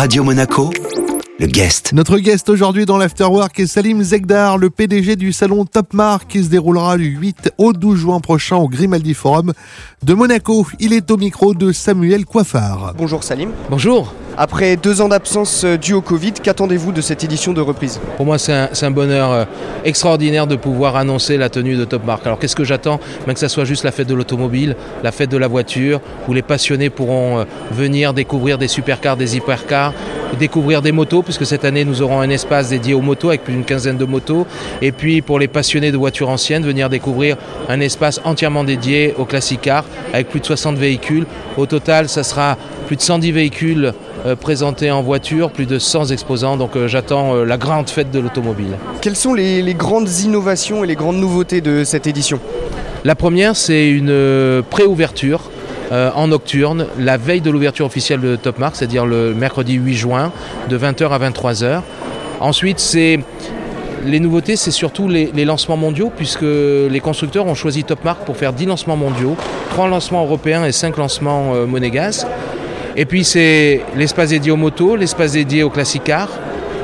Radio Monaco, le guest. Notre guest aujourd'hui dans l'Afterwork est Salim Zegdar, le PDG du salon Top Mark qui se déroulera du 8 au 12 juin prochain au Grimaldi Forum de Monaco. Il est au micro de Samuel Coiffard. Bonjour Salim. Bonjour. Après deux ans d'absence euh, due au Covid, qu'attendez-vous de cette édition de reprise? Pour moi, c'est un, c'est un bonheur euh, extraordinaire de pouvoir annoncer la tenue de Top Mark. Alors, qu'est-ce que j'attends? Ben, Que ça soit juste la fête de l'automobile, la fête de la voiture, où les passionnés pourront euh, venir découvrir des supercars, des hypercars, découvrir des motos, puisque cette année, nous aurons un espace dédié aux motos avec plus d'une quinzaine de motos. Et puis, pour les passionnés de voitures anciennes, venir découvrir un espace entièrement dédié aux classic cars, avec plus de 60 véhicules. Au total, ça sera plus de 110 véhicules euh, présentés en voiture, plus de 100 exposants. Donc euh, j'attends euh, la grande fête de l'automobile. Quelles sont les, les grandes innovations et les grandes nouveautés de cette édition? La première, c'est une pré-ouverture. Euh, en nocturne, la veille de l'ouverture officielle de Top Mark, c'est-à-dire le mercredi 8 juin, de 20h à 23h. Ensuite, c'est les nouveautés, c'est surtout les, lancements mondiaux, puisque les constructeurs ont choisi Top Mark pour faire 10 lancements mondiaux, 3 lancements européens et 5 lancements euh. Et puis c'est l'espace dédié aux motos, l'espace dédié aux classic cars,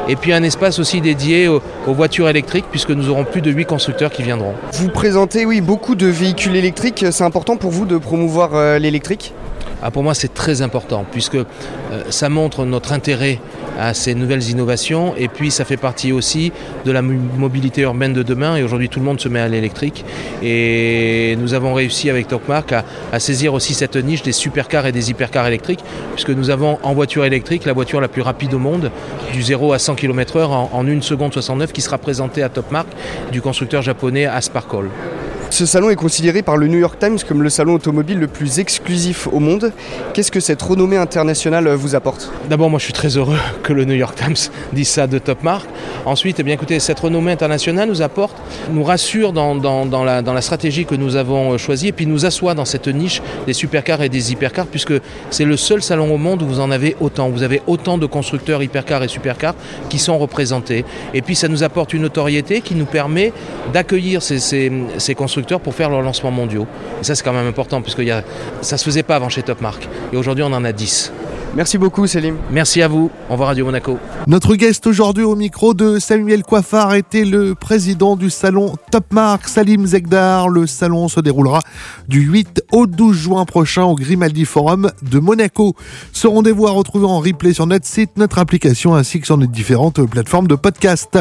et puis un espace aussi dédié aux, voitures électriques, puisque nous aurons plus de 8 constructeurs qui viendront. Vous présentez oui, beaucoup de véhicules électriques. C'est important pour vous de promouvoir euh, l'électrique? Ah, pour moi, c'est très important, puisque euh, ça montre notre intérêt à ces nouvelles innovations, et puis ça fait partie aussi de la mo- mobilité urbaine de demain, et aujourd'hui tout le monde se met à l'électrique, et nous avons réussi avec Top Mark à, saisir aussi cette niche des supercars et des hypercars électriques, puisque nous avons en voiture électrique la voiture la plus rapide au monde, du 0 à 100 km/h en, en 1 seconde 69, qui sera présentée à Top Mark du constructeur japonais Asparkol. Ce salon est considéré par le New York Times comme le salon automobile le plus exclusif au monde. Qu'est-ce que cette renommée internationale euh, vous apporte? D'abord, moi, je suis très heureux que le New York Times dise ça de Top Mark. Ensuite, eh bien, écoutez, cette renommée internationale nous apporte, nous rassure dans, la, stratégie que nous avons euh, choisie, et puis nous assoit dans cette niche des supercars et des hypercars, puisque c'est le seul salon au monde où vous en avez autant. Vous avez autant de constructeurs hypercars et supercars qui sont représentés. Et puis, ça nous apporte une notoriété qui nous permet d'accueillir ces constructeurs pour faire leurs lancements mondiaux. Et ça, c'est quand même important, puisque il y a, ça ne se faisait pas avant chez Top Mark. Et aujourd'hui, on en a 10. Merci beaucoup Salim. Merci à vous. Au revoir Radio Monaco. Notre guest aujourd'hui au micro de Samuel Coiffard était le président du salon Top Mark, Salim Zegdar. Le salon se déroulera du 8 au 12 juin prochain au Grimaldi Forum de Monaco. Ce rendez-vous à retrouver en replay sur notre site, notre application ainsi que sur nos différentes plateformes de podcast.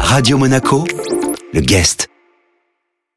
Radio Monaco, le guest.